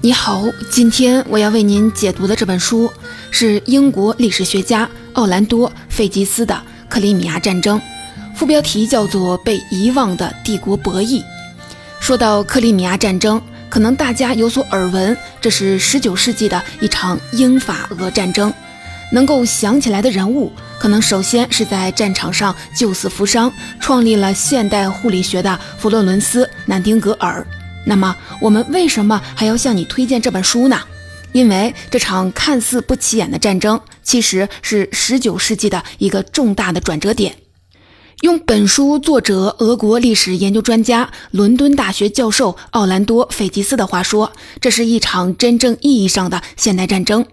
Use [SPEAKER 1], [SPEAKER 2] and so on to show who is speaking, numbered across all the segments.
[SPEAKER 1] 你好，今天我要为您解读的这本书是英国历史学家奥兰多·费吉斯的《克里米亚战争》，副标题叫做《被遗忘的帝国博弈》。说到克里米亚战争，可能大家有所耳闻，这是19世纪的一场英法俄战争。能够想起来的人物，可能首先是在战场上救死扶伤、创立了现代护理学的弗洛伦斯·南丁格尔。那么，我们为什么还要向你推荐这本书呢？因为这场看似不起眼的战争，其实是19世纪的一个重大的转折点。用本书作者、俄国历史研究专家、伦敦大学教授奥兰多·费吉斯的话说，这是一场真正意义上的现代战争。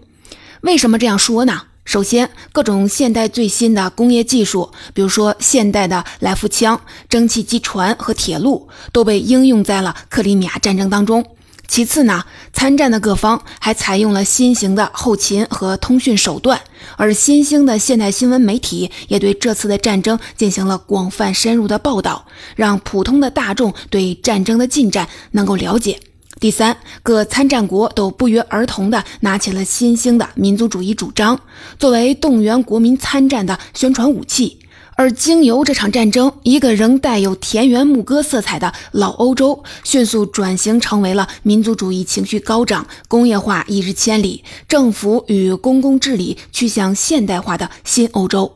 [SPEAKER 1] 为什么这样说呢？首先，各种现代最新的工业技术，比如说现代的来福枪、蒸汽机船和铁路，都被应用在了克里米亚战争当中。其次呢，参战的各方还采用了新型的后勤和通讯手段，而新兴的现代新闻媒体也对这次的战争进行了广泛深入的报道，让普通的大众对战争的进展能够了解。第三，各参战国都不约而同地拿起了新兴的民族主义主张，作为动员国民参战的宣传武器。而经由这场战争，一个仍带有田园牧歌色彩的老欧洲，迅速转型成为了民族主义情绪高涨、工业化一日千里、政府与公共治理趋向现代化的新欧洲。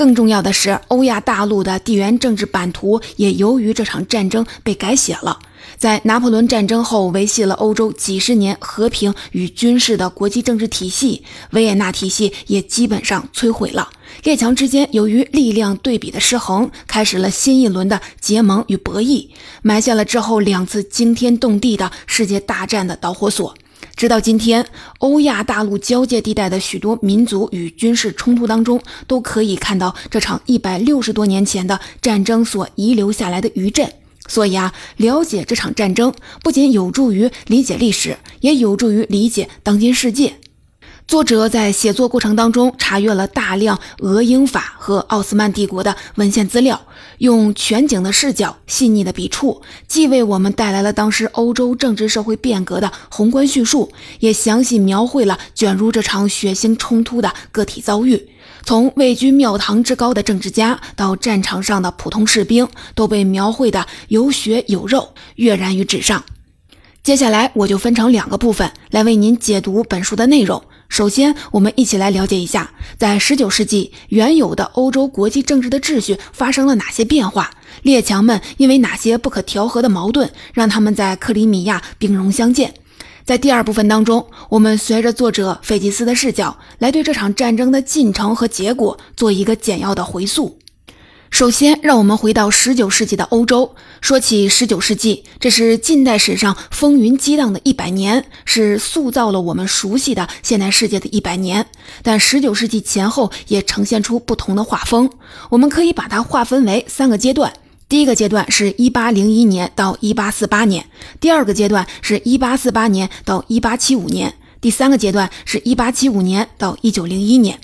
[SPEAKER 1] 更重要的是，欧亚大陆的地缘政治版图也由于这场战争被改写了。在拿破仑战争后，维系了欧洲几十年和平与军事的国际政治体系——维也纳体系也基本上摧毁了。列强之间由于力量对比的失衡，开始了新一轮的结盟与博弈，埋下了之后两次惊天动地的世界大战的导火索。直到今天，欧亚大陆交界地带的许多民族与军事冲突当中，都可以看到这场一百六十多年前的战争所遗留下来的余震。所以啊，了解这场战争不仅有助于理解历史，也有助于理解当今世界。作者在写作过程当中查阅了大量俄英法和奥斯曼帝国的文献资料，用全景的视角、细腻的笔触，既为我们带来了当时欧洲政治社会变革的宏观叙述，也详细描绘了卷入这场血腥冲突的个体遭遇。从位居庙堂之高的政治家到战场上的普通士兵，都被描绘的有血有肉，跃然于纸上。接下来，我就分成两个部分来为您解读本书的内容。首先，我们一起来了解一下，在十九世纪原有的欧洲国际政治的秩序发生了哪些变化，列强们因为哪些不可调和的矛盾，让他们在克里米亚兵戎相见。在第二部分当中，我们随着作者费吉斯的视角，来对这场战争的进程和结果做一个简要的回溯。首先，让我们回到19世纪的欧洲。说起19世纪，这是近代史上风云激荡的一百年，是塑造了我们熟悉的现代世界的一百年。但19世纪前后也呈现出不同的画风，我们可以把它划分为三个阶段。第一个阶段是一八零一年到一八四八年，第二个阶段是一八四八年到一八七五年，第三个阶段是一八七五年到一九零一年。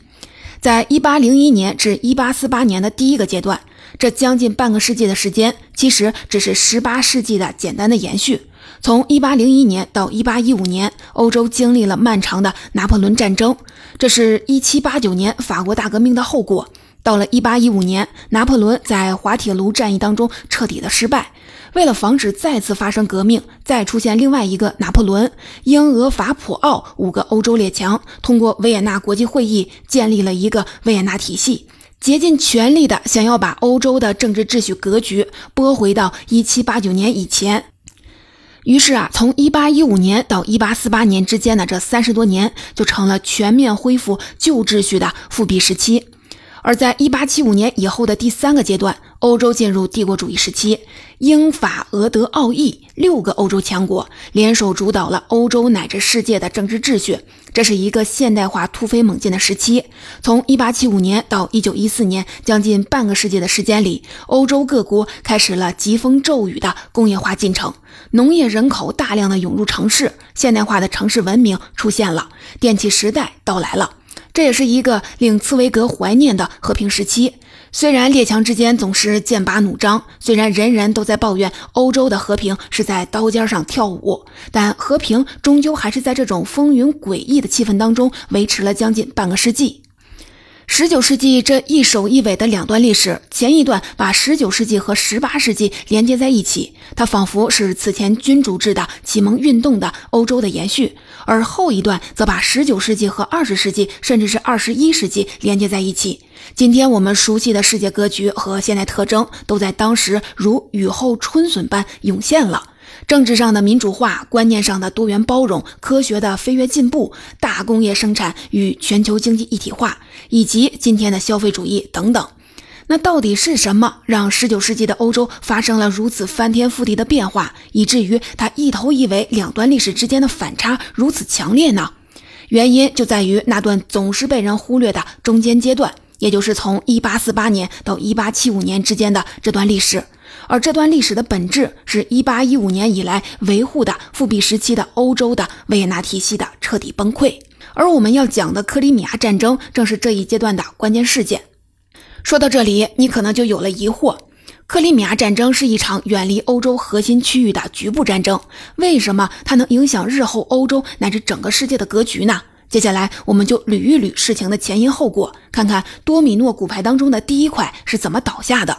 [SPEAKER 1] 在一八零一年至一八四八年的第一个阶段，这将近半个世纪的时间，其实只是十八世纪的简单的延续。从一八零一年到一八一五年，欧洲经历了漫长的拿破仑战争，这是一七八九年法国大革命的后果。到了一八一五年，拿破仑在滑铁卢战役当中彻底的失败。为了防止再次发生革命，再出现另外一个拿破仑，英、俄、法、普、奥五个欧洲列强通过维也纳国际会议建立了一个维也纳体系，竭尽全力的想要把欧洲的政治秩序格局拨回到一七八九年以前。于是啊，从一八一五年到一八四八年之间的这三十多年，就成了全面恢复旧秩序的复辟时期。而在一八七五年以后的第三个阶段，欧洲进入帝国主义时期，英法俄德奥意六个欧洲强国联手主导了欧洲乃至世界的政治秩序，这是一个现代化突飞猛进的时期。从一八七五年到一九一四年，将近半个世纪的时间里，欧洲各国开始了疾风骤雨的工业化进程，农业人口大量的涌入城市，现代化的城市文明出现了，电气时代到来了。这也是一个令茨威格怀念的和平时期。虽然列强之间总是剑拔弩张，虽然人人都在抱怨欧洲的和平是在刀尖上跳舞，但和平终究还是在这种风云诡异的气氛当中维持了将近半个世纪。十九世纪这一首一尾的两段历史，前一段把十九世纪和十八世纪连接在一起，它仿佛是此前君主制的启蒙运动的欧洲的延续；而后一段则把十九世纪和二十世纪，甚至是二十一世纪连接在一起。今天我们熟悉的世界格局和现代特征，都在当时如雨后春笋般涌现了。政治上的民主化，观念上的多元包容，科学的飞跃进步，大工业生产与全球经济一体化，以及今天的消费主义等等。那到底是什么让19世纪的欧洲发生了如此翻天覆地的变化，以至于它一头一尾两段历史之间的反差如此强烈呢？原因就在于那段总是被人忽略的中间阶段，也就是从1848年到1875年之间的这段历史。而这段历史的本质是1815年以来维护的复辟时期的欧洲的维也纳体系的彻底崩溃，而我们要讲的克里米亚战争正是这一阶段的关键事件。说到这里，你可能就有了疑惑：克里米亚战争是一场远离欧洲核心区域的局部战争，为什么它能影响日后欧洲乃至整个世界的格局呢？接下来，我们就捋一捋事情的前因后果，看看多米诺骨牌当中的第一块是怎么倒下的。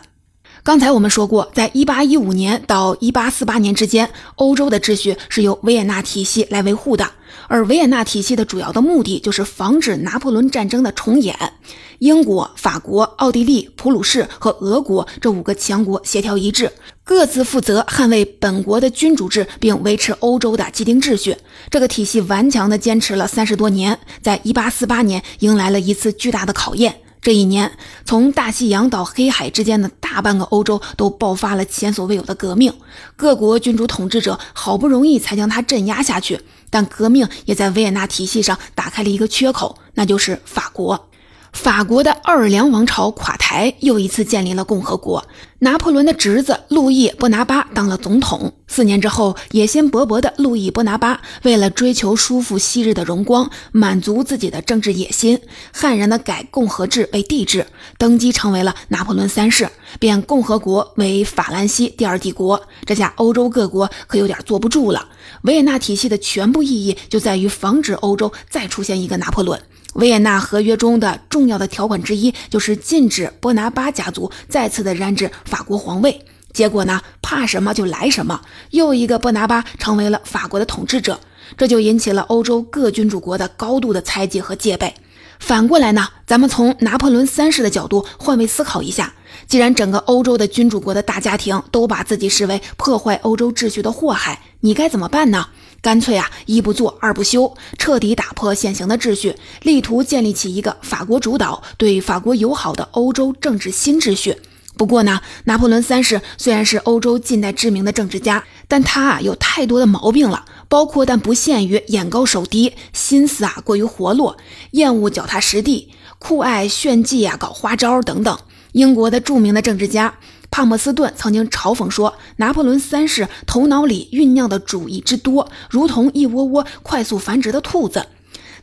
[SPEAKER 1] 刚才我们说过，在1815年到1848年之间，欧洲的秩序是由维也纳体系来维护的。而维也纳体系的主要的目的就是防止拿破仑战争的重演。英国、法国、奥地利、普鲁士和俄国这五个强国协调一致，各自负责捍卫本国的君主制，并维持欧洲的既定秩序。这个体系顽强地坚持了三十多年，在1848年迎来了一次巨大的考验。这一年，从大西洋到黑海之间的大半个欧洲都爆发了前所未有的革命，各国君主统治者好不容易才将它镇压下去，但革命也在维也纳体系上打开了一个缺口，那就是法国。法国的奥尔良王朝垮台，又一次建立了共和国。拿破仑的侄子路易·波拿巴当了总统。四年之后，野心勃勃的路易·波拿巴为了追求叔父昔日的荣光，满足自己的政治野心，悍然的改共和制为帝制，登基成为了拿破仑三世，变共和国为法兰西第二帝国。这下欧洲各国可有点坐不住了。维也纳体系的全部意义就在于防止欧洲再出现一个拿破仑。维也纳合约中的重要的条款之一就是禁止波拿巴家族再次的染指法国皇位。结果呢，怕什么就来什么，又一个波拿巴成为了法国的统治者，这就引起了欧洲各君主国的高度的猜忌和戒备。反过来呢，咱们从拿破仑三世的角度换位思考一下，既然整个欧洲的君主国的大家庭都把自己视为破坏欧洲秩序的祸害，你该怎么办呢？干脆啊，一不做二不休，彻底打破现行的秩序，力图建立起一个法国主导、对法国友好的欧洲政治新秩序。不过呢，拿破仑三世虽然是欧洲近代知名的政治家，但他啊有太多的毛病了，包括但不限于眼高手低、心思啊过于活络、厌恶脚踏实地、酷爱炫技啊、搞花招等等。英国的著名的政治家。帕默斯顿曾经嘲讽说：“拿破仑三世头脑里酝酿的主意之多，如同一窝窝快速繁殖的兔子。”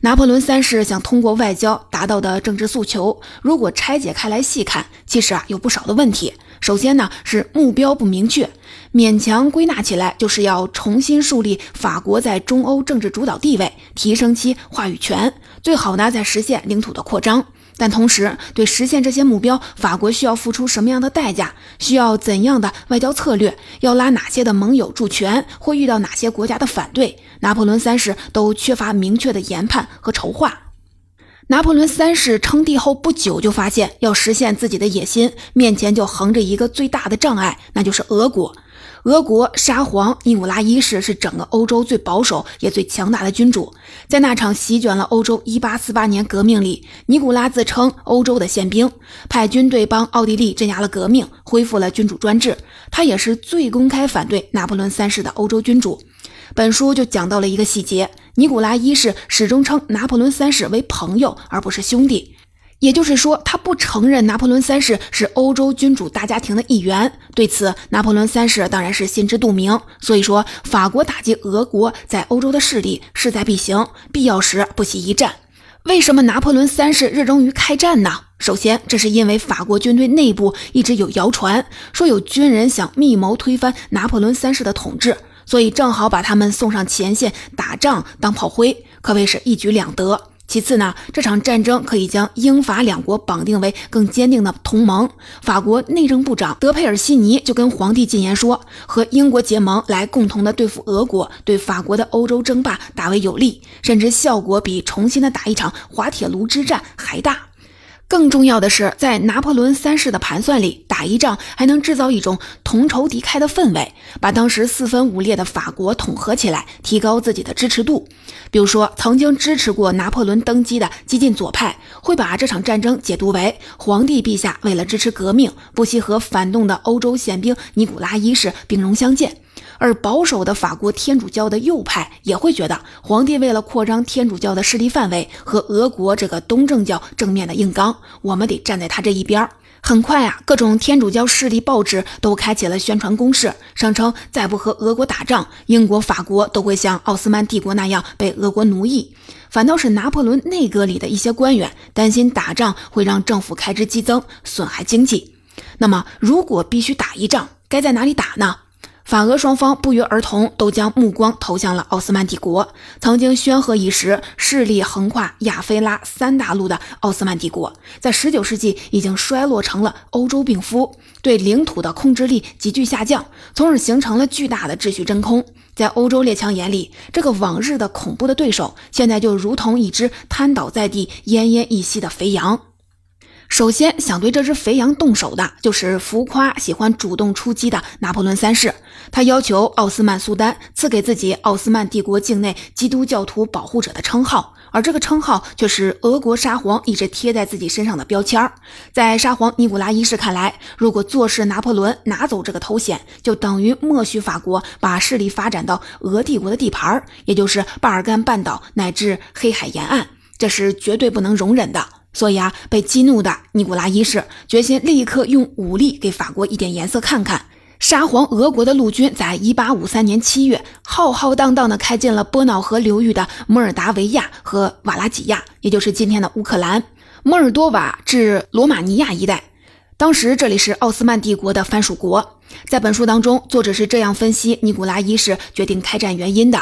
[SPEAKER 1] 拿破仑三世想通过外交达到的政治诉求，如果拆解开来细看，其实啊有不少的问题。首先呢是目标不明确，勉强归纳起来就是要重新树立法国在中欧政治主导地位，提升其话语权，最好呢再实现领土的扩张。但同时，对实现这些目标，法国需要付出什么样的代价？需要怎样的外交策略？要拉哪些的盟友助拳？会遇到哪些国家的反对？拿破仑三世都缺乏明确的研判和筹划。拿破仑三世称帝后不久，就发现要实现自己的野心，面前就横着一个最大的障碍，那就是俄国。俄国沙皇尼古拉一世是整个欧洲最保守也最强大的君主，在那场席卷了欧洲1848年革命里，尼古拉自称欧洲的宪兵，派军队帮奥地利镇压了革命，恢复了君主专制。他也是最公开反对拿破仑三世的欧洲君主。本书就讲到了一个细节：尼古拉一世始终称拿破仑三世为朋友，而不是兄弟。也就是说，他不承认拿破仑三世是欧洲君主大家庭的一员。对此，拿破仑三世当然是心知肚明。所以说，法国打击俄国在欧洲的势力势在必行，必要时不惜一战。为什么拿破仑三世热衷于开战呢？首先，这是因为法国军队内部一直有谣传，说有军人想密谋推翻拿破仑三世的统治，所以正好把他们送上前线打仗当炮灰，可谓是一举两得。其次呢，这场战争可以将英法两国绑定为更坚定的同盟。法国内政部长德佩尔西尼就跟皇帝进言说，和英国结盟来共同的对付俄国，对法国的欧洲争霸大为有利，甚至效果比重新的打一场滑铁卢之战还大。更重要的是，在拿破仑三世的盘算里，打一仗还能制造一种同仇敌忾的氛围，把当时四分五裂的法国统合起来，提高自己的支持度。比如说，曾经支持过拿破仑登基的激进左派，会把这场战争解读为皇帝陛下为了支持革命，不惜和反动的欧洲宪兵尼古拉一世兵戎相见。而保守的法国天主教的右派也会觉得，皇帝为了扩张天主教的势力范围，和俄国这个东正教正面的硬刚，我们得站在他这一边。很快啊，各种天主教势力报纸都开启了宣传攻势，声称再不和俄国打仗，英国、法国都会像奥斯曼帝国那样被俄国奴役。反倒是拿破仑内阁里的一些官员担心打仗会让政府开支激增，损害经济。那么，如果必须打一仗，该在哪里打呢？法俄双方不约而同都将目光投向了奥斯曼帝国。曾经煊赫一时、势力横跨亚非拉三大陆的奥斯曼帝国，在19世纪已经衰落成了欧洲病夫，对领土的控制力急剧下降，从而形成了巨大的秩序真空。在欧洲列强眼里，这个往日的恐怖的对手，现在就如同一只瘫倒在地、奄奄一息的肥羊。首先想对这只肥羊动手的，就是浮夸、喜欢主动出击的拿破仑三世。他要求奥斯曼苏丹赐给自己奥斯曼帝国境内基督教徒保护者的称号，而这个称号却是俄国沙皇一直贴在自己身上的标签。在沙皇尼古拉一世看来，如果坐视拿破仑拿走这个头衔，就等于默许法国把势力发展到俄帝国的地盘，也就是巴尔干半岛乃至黑海沿岸，这是绝对不能容忍的。所以啊，被激怒的尼古拉一世决心立刻用武力给法国一点颜色看看。沙皇俄国的陆军在1853年7月浩浩荡荡地开进了波瑙河流域的摩尔达维亚和瓦拉几亚，也就是今天的乌克兰、摩尔多瓦至罗马尼亚一带。当时这里是奥斯曼帝国的藩属国。在本书当中，作者是这样分析尼古拉一世决定开战原因的。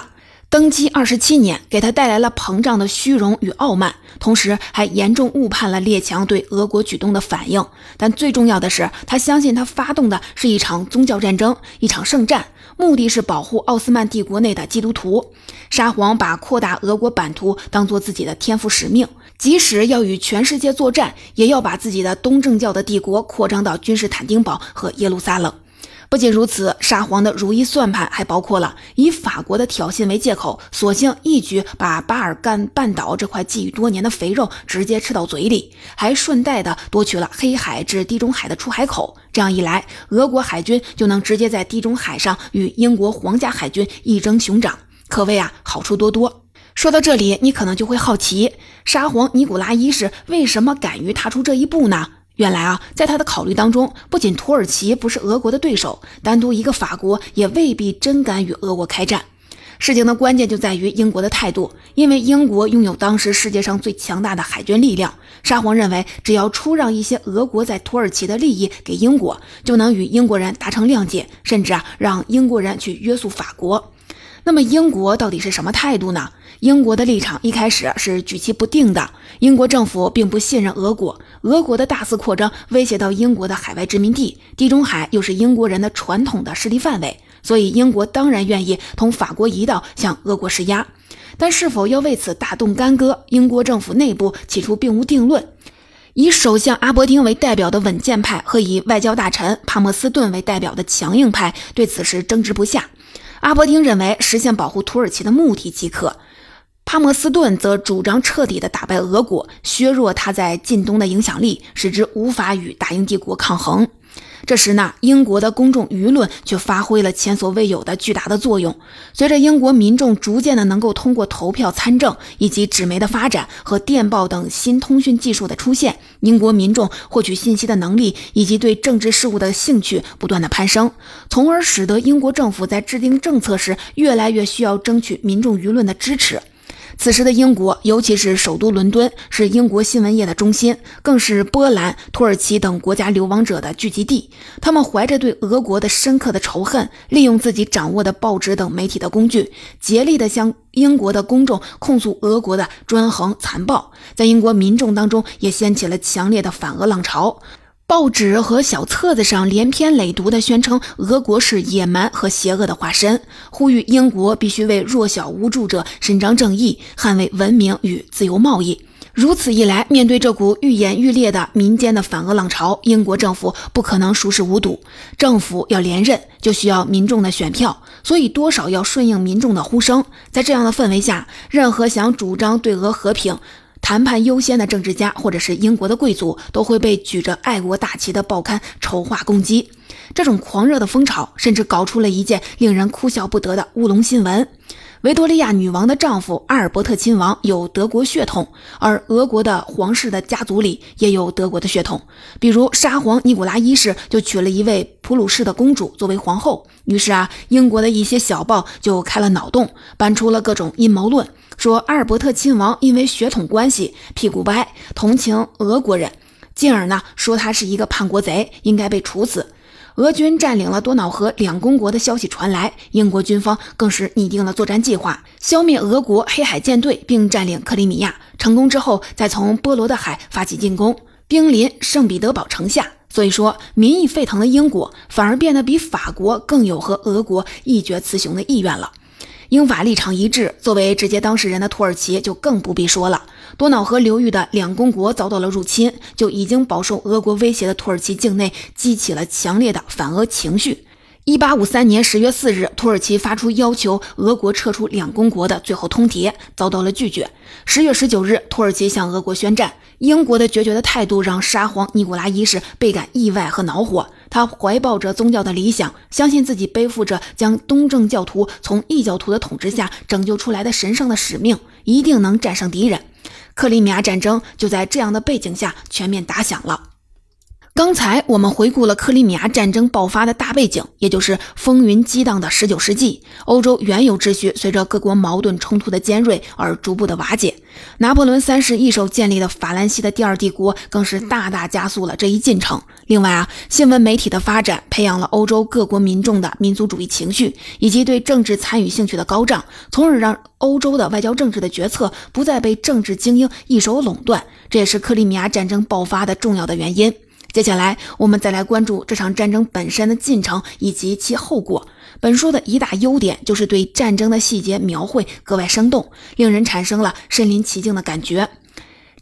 [SPEAKER 1] 登基二十七年，给他带来了膨胀的虚荣与傲慢，同时还严重误判了列强对俄国举动的反应。但最重要的是，他相信他发动的是一场宗教战争，一场圣战，目的是保护奥斯曼帝国内的基督徒。沙皇把扩大俄国版图当做自己的天赋使命，即使要与全世界作战，也要把自己的东正教的帝国扩张到君士坦丁堡和耶路撒冷。不仅如此，沙皇的如意算盘还包括了以法国的挑衅为借口，索性一举把巴尔干半岛这块觊觎多年的肥肉直接吃到嘴里，还顺带的夺取了黑海至地中海的出海口。这样一来，俄国海军就能直接在地中海上与英国皇家海军一争熊掌，可谓啊好处多多。说到这里，你可能就会好奇，沙皇尼古拉一世为什么敢于踏出这一步呢？原来啊，在他的考虑当中，不仅土耳其不是俄国的对手，单独一个法国也未必真敢与俄国开战。事情的关键就在于英国的态度，因为英国拥有当时世界上最强大的海军力量。沙皇认为，只要出让一些俄国在土耳其的利益给英国，就能与英国人达成谅解，甚至啊，让英国人去约束法国。那么，英国到底是什么态度呢？英国的立场一开始是举棋不定的。英国政府并不信任俄国，俄国的大肆扩张威胁到英国的海外殖民地，地中海又是英国人的传统的势力范围，所以英国当然愿意同法国一道向俄国施压。但是否要为此大动干戈，英国政府内部起初并无定论。以首相阿伯丁为代表的稳健派和以外交大臣帕默斯顿为代表的强硬派对此事争执不下。阿伯丁认为实现保护土耳其的目的即可。哈默斯顿则主张彻底的打败俄国，削弱他在近东的影响力，使之无法与大英帝国抗衡。这时呢，英国的公众舆论却发挥了前所未有的巨大的作用。随着英国民众逐渐的能够通过投票参政，以及纸媒的发展和电报等新通讯技术的出现，英国民众获取信息的能力以及对政治事务的兴趣不断的攀升，从而使得英国政府在制定政策时越来越需要争取民众舆论的支持。此时的英国，尤其是首都伦敦，是英国新闻业的中心，更是波兰、土耳其等国家流亡者的聚集地。他们怀着对俄国的深刻的仇恨，利用自己掌握的报纸等媒体的工具，竭力的向英国的公众控诉俄国的专横残暴。在英国民众当中，也掀起了强烈的反俄浪潮。报纸和小册子上连篇累牍地宣称俄国是野蛮和邪恶的化身，呼吁英国必须为弱小无助者伸张正义，捍卫文明与自由贸易。如此一来，面对这股愈演愈烈的民间的反俄浪潮，英国政府不可能熟视无睹。政府要连任，就需要民众的选票，所以多少要顺应民众的呼声。在这样的氛围下，任何想主张对俄和平。谈判优先的政治家，或者是英国的贵族，都会被举着爱国大旗的报刊丑化攻击。这种狂热的风潮，甚至搞出了一件令人哭笑不得的乌龙新闻：维多利亚女王的丈夫阿尔伯特亲王有德国血统，而俄国的皇室的家族里也有德国的血统。比如沙皇尼古拉一世就娶了一位普鲁士的公主作为皇后。于是啊，英国的一些小报就开了脑洞，搬出了各种阴谋论。说阿尔伯特亲王因为血统关系屁股歪，同情俄国人，进而呢说他是一个叛国贼，应该被处死。俄军占领了多瑙河两公国的消息传来，英国军方更是拟定了作战计划，消灭俄国黑海舰队，并占领克里米亚。成功之后，再从波罗的海发起进攻，兵临圣彼得堡城下。所以说，民意沸腾的英国反而变得比法国更有和俄国一决雌雄的意愿了。英法立场一致，作为直接当事人的土耳其就更不必说了。多瑙河流域的两公国遭到了入侵，就已经饱受俄国威胁的土耳其境内激起了强烈的反俄情绪。一八五三年十月四日，土耳其发出要求俄国撤出两公国的最后通牒，遭到了拒绝。十月十九日，土耳其向俄国宣战。英国的决绝的态度让沙皇尼古拉一世倍感意外和恼火。他怀抱着宗教的理想，相信自己背负着将东正教徒从异教徒的统治下拯救出来的神圣的使命，一定能战胜敌人。克里米亚战争就在这样的背景下全面打响了。刚才我们回顾了克里米亚战争爆发的大背景，也就是风云激荡的十九世纪。欧洲原有秩序随着各国矛盾冲突的尖锐而逐步的瓦解。拿破仑三世一手建立的法兰西的第二帝国，更是大大加速了这一进程。另外啊，新闻媒体的发展，培养了欧洲各国民众的民族主义情绪，以及对政治参与兴趣的高涨，从而让欧洲的外交政治的决策不再被政治精英一手垄断。这也是克里米亚战争爆发的重要的原因。接下来，我们再来关注这场战争本身的进程以及其后果。本书的一大优点就是对战争的细节描绘格外生动，令人产生了身临其境的感觉。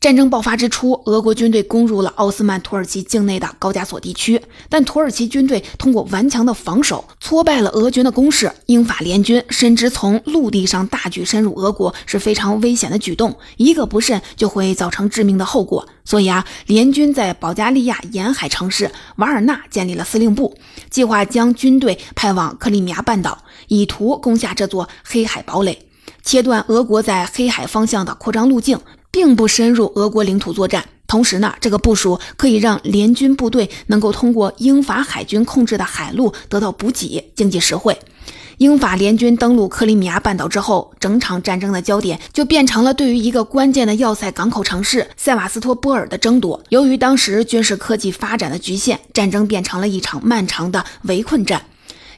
[SPEAKER 1] 战争爆发之初，俄国军队攻入了奥斯曼土耳其境内的高加索地区，但土耳其军队通过顽强的防守挫败了俄军的攻势。英法联军深知从陆地上大举深入俄国是非常危险的举动，一个不慎就会造成致命的后果。所以啊，联军在保加利亚沿海城市瓦尔纳建立了司令部，计划将军队派往克里米亚半岛，以图攻下这座黑海堡垒，切断俄国在黑海方向的扩张路径。并不深入俄国领土作战，同时呢，这个部署可以让联军部队能够通过英法海军控制的海路得到补给，经济实惠。英法联军登陆克里米亚半岛之后，整场战争的焦点就变成了对于一个关键的要塞港口城市塞瓦斯托波尔的争夺。由于当时军事科技发展的局限，战争变成了一场漫长的围困战。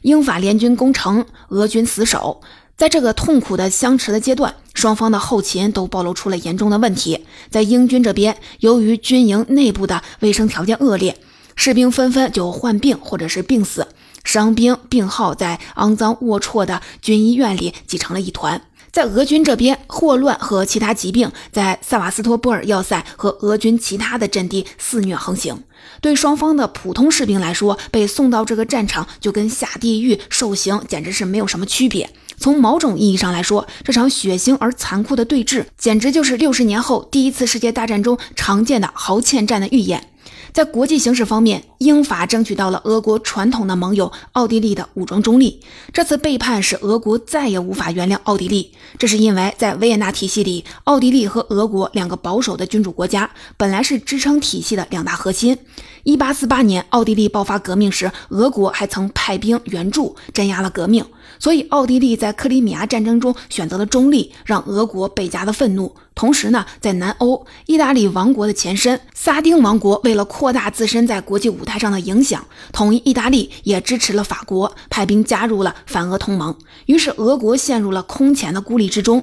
[SPEAKER 1] 英法联军攻城，俄军死守。在这个痛苦的相持的阶段，双方的后勤都暴露出了严重的问题。在英军这边，由于军营内部的卫生条件恶劣，士兵纷纷就患病或者是病死，伤兵病号在肮脏龌龊的军医院里挤成了一团。在俄军这边，霍乱和其他疾病在萨瓦斯托波尔要塞和俄军其他的阵地肆虐横行。对双方的普通士兵来说，被送到这个战场就跟下地狱受刑，简直是没有什么区别。从某种意义上来说，这场血腥而残酷的对峙，简直就是六十年后第一次世界大战中常见的壕堑战的预演。在国际形势方面，英法争取到了俄国传统的盟友奥地利的武装中立。这次背叛使俄国再也无法原谅奥地利，这是因为在维也纳体系里，奥地利和俄国两个保守的君主国家本来是支撑体系的两大核心。一八四八年，奥地利爆发革命时，俄国还曾派兵援助，镇压了革命。所以，奥地利在克里米亚战争中选择了中立，让俄国倍加的愤怒。同时呢，在南欧，意大利王国的前身萨丁王国为了扩大自身在国际舞台上的影响，统一意大利，也支持了法国，派兵加入了反俄同盟。于是，俄国陷入了空前的孤立之中。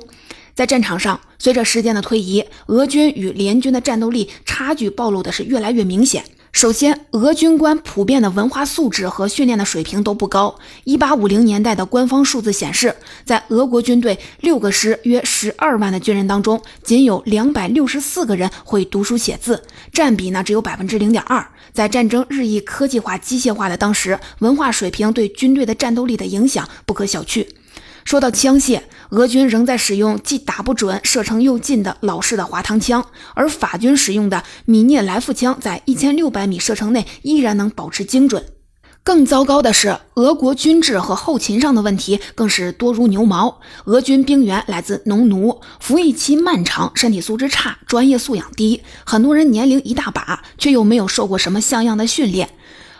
[SPEAKER 1] 在战场上，随着时间的推移，俄军与联军的战斗力差距暴露的是越来越明显。首先，俄军官普遍的文化素质和训练的水平都不高。一八五零年代的官方数字显示，在俄国军队六个师约十二万的军人当中，仅有两百六十四个人会读书写字，占比呢只有百分之零点二。在战争日益科技化、机械化的当时，文化水平对军队的战斗力的影响不可小觑。说到枪械，俄军仍在使用既打不准、射程又近的老式的滑膛枪，而法军使用的米涅来夫枪在一千六百米射程内依然能保持精准。更糟糕的是，俄国军制和后勤上的问题更是多如牛毛。俄军兵员来自农奴，服役期漫长，身体素质差，专业素养低，很多人年龄一大把，却又没有受过什么像样的训练。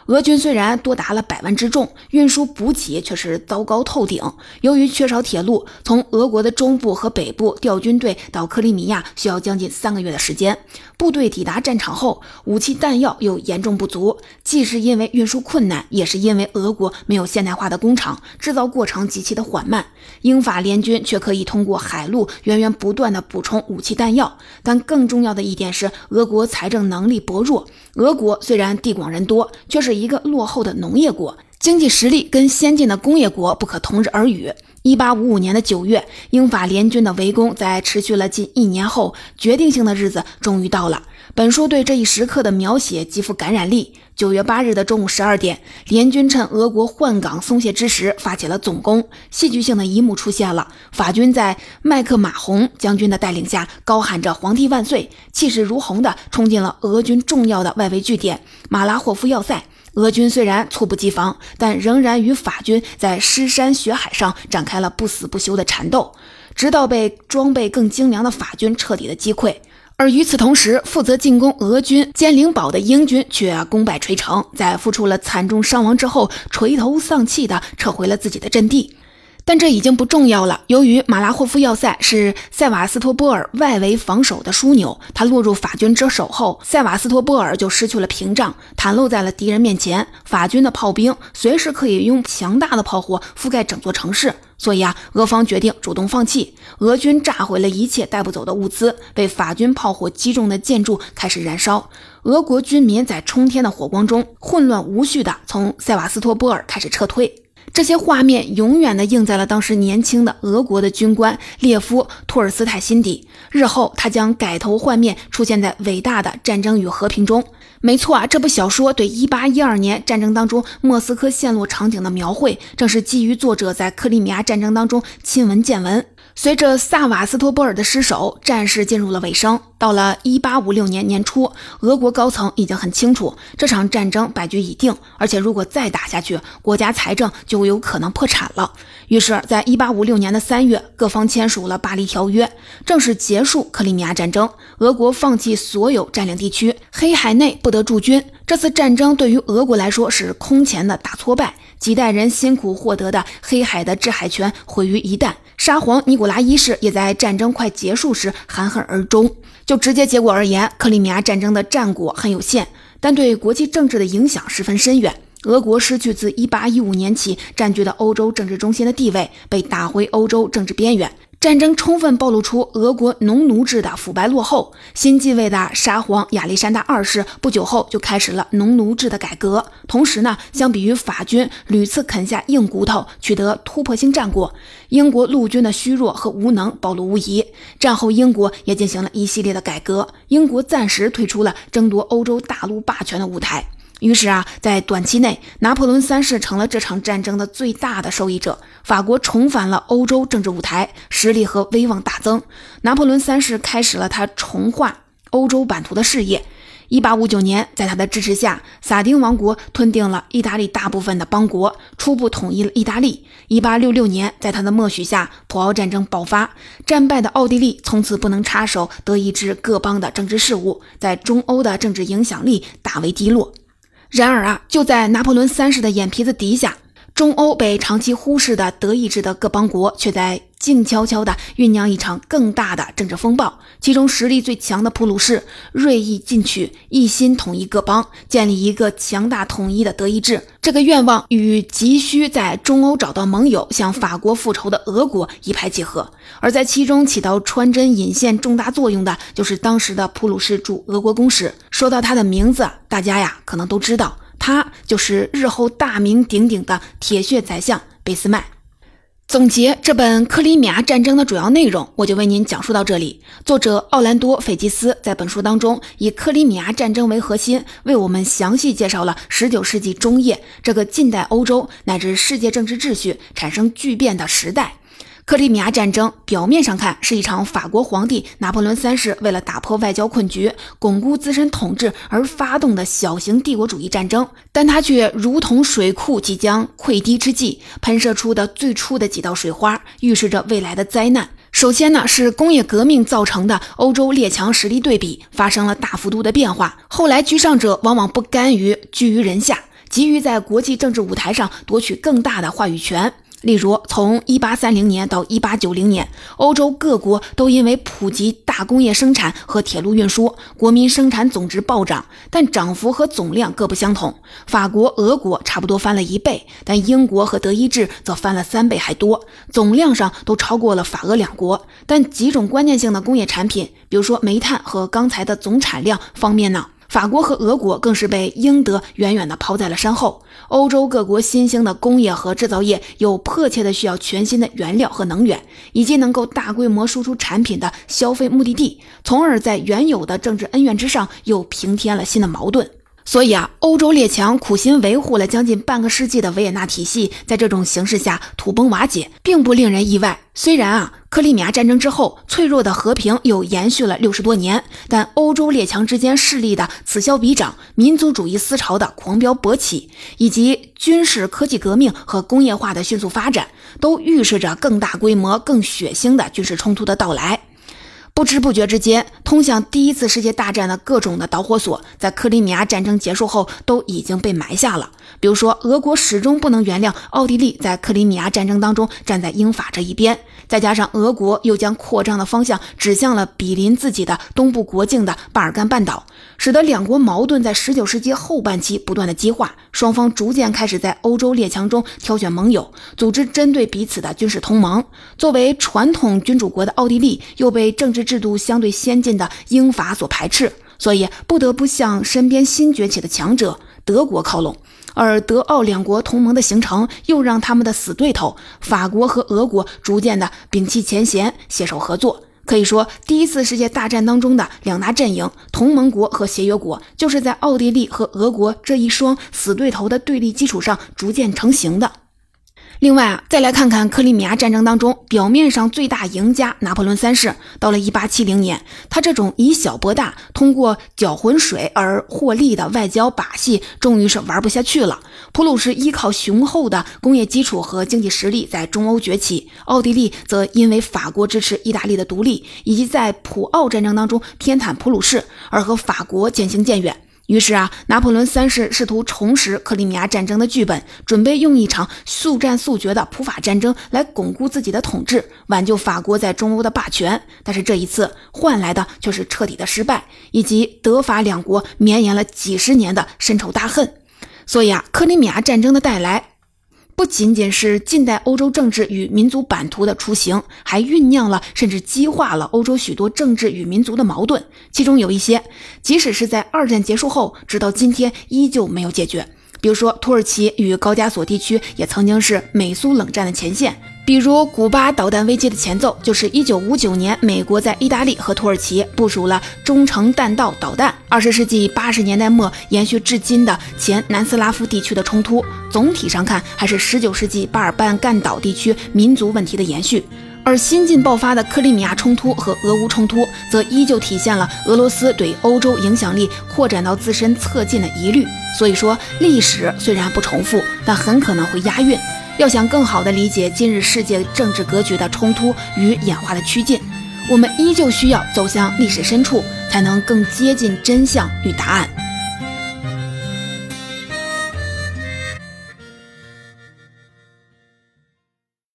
[SPEAKER 1] 俄军虽然多达了百万之众，运输补给却是糟糕透顶。由于缺少铁路，从俄国的中部和北部调军队到克里米亚需要将近三个月的时间。部队抵达战场后，武器弹药又严重不足，既是因为运输困难，也是因为俄国没有现代化的工厂，制造过程极其的缓慢。英法联军却可以通过海路源源不断的补充武器弹药。但更重要的一点是，俄国财政能力薄弱。俄国虽然地广人多，却是一个落后的农业国，经济实力跟先进的工业国不可同日而语。一八五五年的九月，英法联军的围攻在持续了近一年后，决定性的日子终于到了。本书对这一时刻的描写极富感染力。九月八日的中午十二点，联军趁俄国换港松懈之时发起了总攻。戏剧性的一幕出现了：法军在麦克马洪将军的带领下，高喊着“皇帝万岁”，气势如虹地冲进了俄军重要的外围据点马拉霍夫要塞。俄军虽然猝不及防，但仍然与法军在尸山血海上展开了不死不休的缠斗，直到被装备更精良的法军彻底的击溃。而与此同时，负责进攻俄军坚灵堡的英军却功败垂成，在付出了惨重伤亡之后，垂头丧气的撤回了自己的阵地。但这已经不重要了。由于马拉霍夫要塞是塞瓦斯托波尔外围防守的枢纽，它落入法军之手后，塞瓦斯托波尔就失去了屏障，袒露在了敌人面前。法军的炮兵随时可以用强大的炮火覆盖整座城市，所以啊，俄方决定主动放弃。俄军炸毁了一切带不走的物资，被法军炮火击中的建筑开始燃烧。俄国军民在冲天的火光中，混乱无序地从塞瓦斯托波尔开始撤退。这些画面永远的印在了当时年轻的俄国的军官列夫·托尔斯泰心底。日后，他将改头换面，出现在伟大的《战争与和平》中。没错啊，这部小说对1812年战争当中莫斯科陷落场景的描绘，正是基于作者在克里米亚战争当中亲闻见闻。随着萨瓦斯托波尔的失守，战事进入了尾声。到了1856年年初，俄国高层已经很清楚这场战争败局已定，而且如果再打下去，国家财政就有可能破产了。于是，在1856年的三月，各方签署了巴黎条约，正式结束克里米亚战争。俄国放弃所有占领地区，黑海内不得驻军。这次战争对于俄国来说是空前的大挫败，几代人辛苦获得的黑海的制海权毁于一旦。沙皇尼古拉一世也在战争快结束时含恨而终。就直接结果而言，克里米亚战争的战果很有限，但对国际政治的影响十分深远。俄国失去自1815年起占据的欧洲政治中心的地位，被打回欧洲政治边缘。战争充分暴露出俄国农奴制的腐败落后。新继位的沙皇亚历山大二世不久后就开始了农奴制的改革。同时呢，相比于法军屡次啃下硬骨头取得突破性战果，英国陆军的虚弱和无能暴露无遗。战后，英国也进行了一系列的改革。英国暂时退出了争夺欧洲大陆霸权的舞台。于是啊，在短期内，拿破仑三世成了这场战争的最大的受益者。法国重返了欧洲政治舞台，实力和威望大增。拿破仑三世开始了他重画欧洲版图的事业。一八五九年，在他的支持下，萨丁王国吞并了意大利大部分的邦国，初步统一了意大利。一八六六年，在他的默许下，普奥战争爆发，战败的奥地利从此不能插手德意志各邦的政治事务，在中欧的政治影响力大为低落。然而啊，就在拿破仑三世的眼皮子底下。中欧被长期忽视的德意志的各邦国，却在静悄悄地酝酿一场更大的政治风暴。其中实力最强的普鲁士锐意进取，一心统一各邦，建立一个强大统一的德意志。这个愿望与急需在中欧找到盟友、向法国复仇的俄国一拍即合。而在其中起到穿针引线重大作用的，就是当时的普鲁士驻俄国公使。说到他的名字，大家呀可能都知道。他就是日后大名鼎鼎的铁血宰相俾斯麦。总结这本克里米亚战争的主要内容，我就为您讲述到这里。作者奥兰多·费吉斯在本书当中以克里米亚战争为核心，为我们详细介绍了19世纪中叶这个近代欧洲乃至世界政治秩序产生巨变的时代。克里米亚战争表面上看是一场法国皇帝拿破仑三世为了打破外交困局、巩固自身统治而发动的小型帝国主义战争，但它却如同水库即将溃堤之际喷射出的最初的几道水花，预示着未来的灾难。首先呢，是工业革命造成的欧洲列强实力对比发生了大幅度的变化。后来居上者往往不甘于居于人下，急于在国际政治舞台上夺取更大的话语权。例如，从1830年到1890年，欧洲各国都因为普及大工业生产和铁路运输，国民生产总值暴涨，但涨幅和总量各不相同。法国、俄国差不多翻了一倍，但英国和德意志则翻了三倍还多，总量上都超过了法俄两国。但几种关键性的工业产品，比如说煤炭和钢材的总产量方面呢？法国和俄国更是被英德远远地抛在了身后。欧洲各国新兴的工业和制造业又迫切的需要全新的原料和能源，以及能够大规模输出产品的消费目的地，从而在原有的政治恩怨之上又平添了新的矛盾。所以啊，欧洲列强苦心维护了将近半个世纪的维也纳体系，在这种形势下土崩瓦解，并不令人意外。虽然啊，克里米亚战争之后，脆弱的和平又延续了六十多年，但欧洲列强之间势力的此消彼长，民族主义思潮的狂飙勃起，以及军事科技革命和工业化的迅速发展，都预示着更大规模、更血腥的军事冲突的到来。不知不觉之间，通向第一次世界大战的各种的导火索，在克里米亚战争结束后都已经被埋下了。比如说，俄国始终不能原谅奥地利在克里米亚战争当中站在英法这一边，再加上俄国又将扩张的方向指向了比邻自己的东部国境的巴尔干半岛。使得两国矛盾在十九世纪后半期不断的激化，双方逐渐开始在欧洲列强中挑选盟友，组织针对彼此的军事同盟。作为传统君主国的奥地利，又被政治制度相对先进的英法所排斥，所以不得不向身边新崛起的强者德国靠拢。而德奥两国同盟的形成，又让他们的死对头法国和俄国逐渐的摒弃前嫌，携手合作。可以说，第一次世界大战当中的两大阵营——同盟国和协约国，就是在奥地利和俄国这一双死对头的对立基础上逐渐成型的。另外啊，再来看看克里米亚战争当中，表面上最大赢家拿破仑三世，到了一八七零年，他这种以小博大、通过搅浑水而获利的外交把戏，终于是玩不下去了。普鲁士依靠雄厚的工业基础和经济实力在中欧崛起，奥地利则因为法国支持意大利的独立，以及在普奥战争当中偏袒普鲁士，而和法国渐行渐远。于是啊，拿破仑三世试图重拾克里米亚战争的剧本，准备用一场速战速决的普法战争来巩固自己的统治，挽救法国在中欧的霸权。但是这一次换来的却是彻底的失败，以及德法两国绵延了几十年的深仇大恨。所以啊，克里米亚战争的带来。不仅仅是近代欧洲政治与民族版图的雏形，还酝酿了甚至激化了欧洲许多政治与民族的矛盾，其中有一些，即使是在二战结束后，直到今天依旧没有解决。比如说，土耳其与高加索地区也曾经是美苏冷战的前线。比如，古巴导弹危机的前奏就是1959年，美国在意大利和土耳其部署了中程弹道导弹。二十世纪八十年代末延续至今的前南斯拉夫地区的冲突，总体上看还是19世纪巴尔干半岛地区民族问题的延续。而新近爆发的克里米亚冲突和俄乌冲突，则依旧体现了俄罗斯对欧洲影响力扩展到自身侧近的疑虑。所以说，历史虽然不重复，但很可能会押韵。要想更好地理解今日世界政治格局的冲突与演化的趋近，我们依旧需要走向历史深处，才能更接近真相与答案。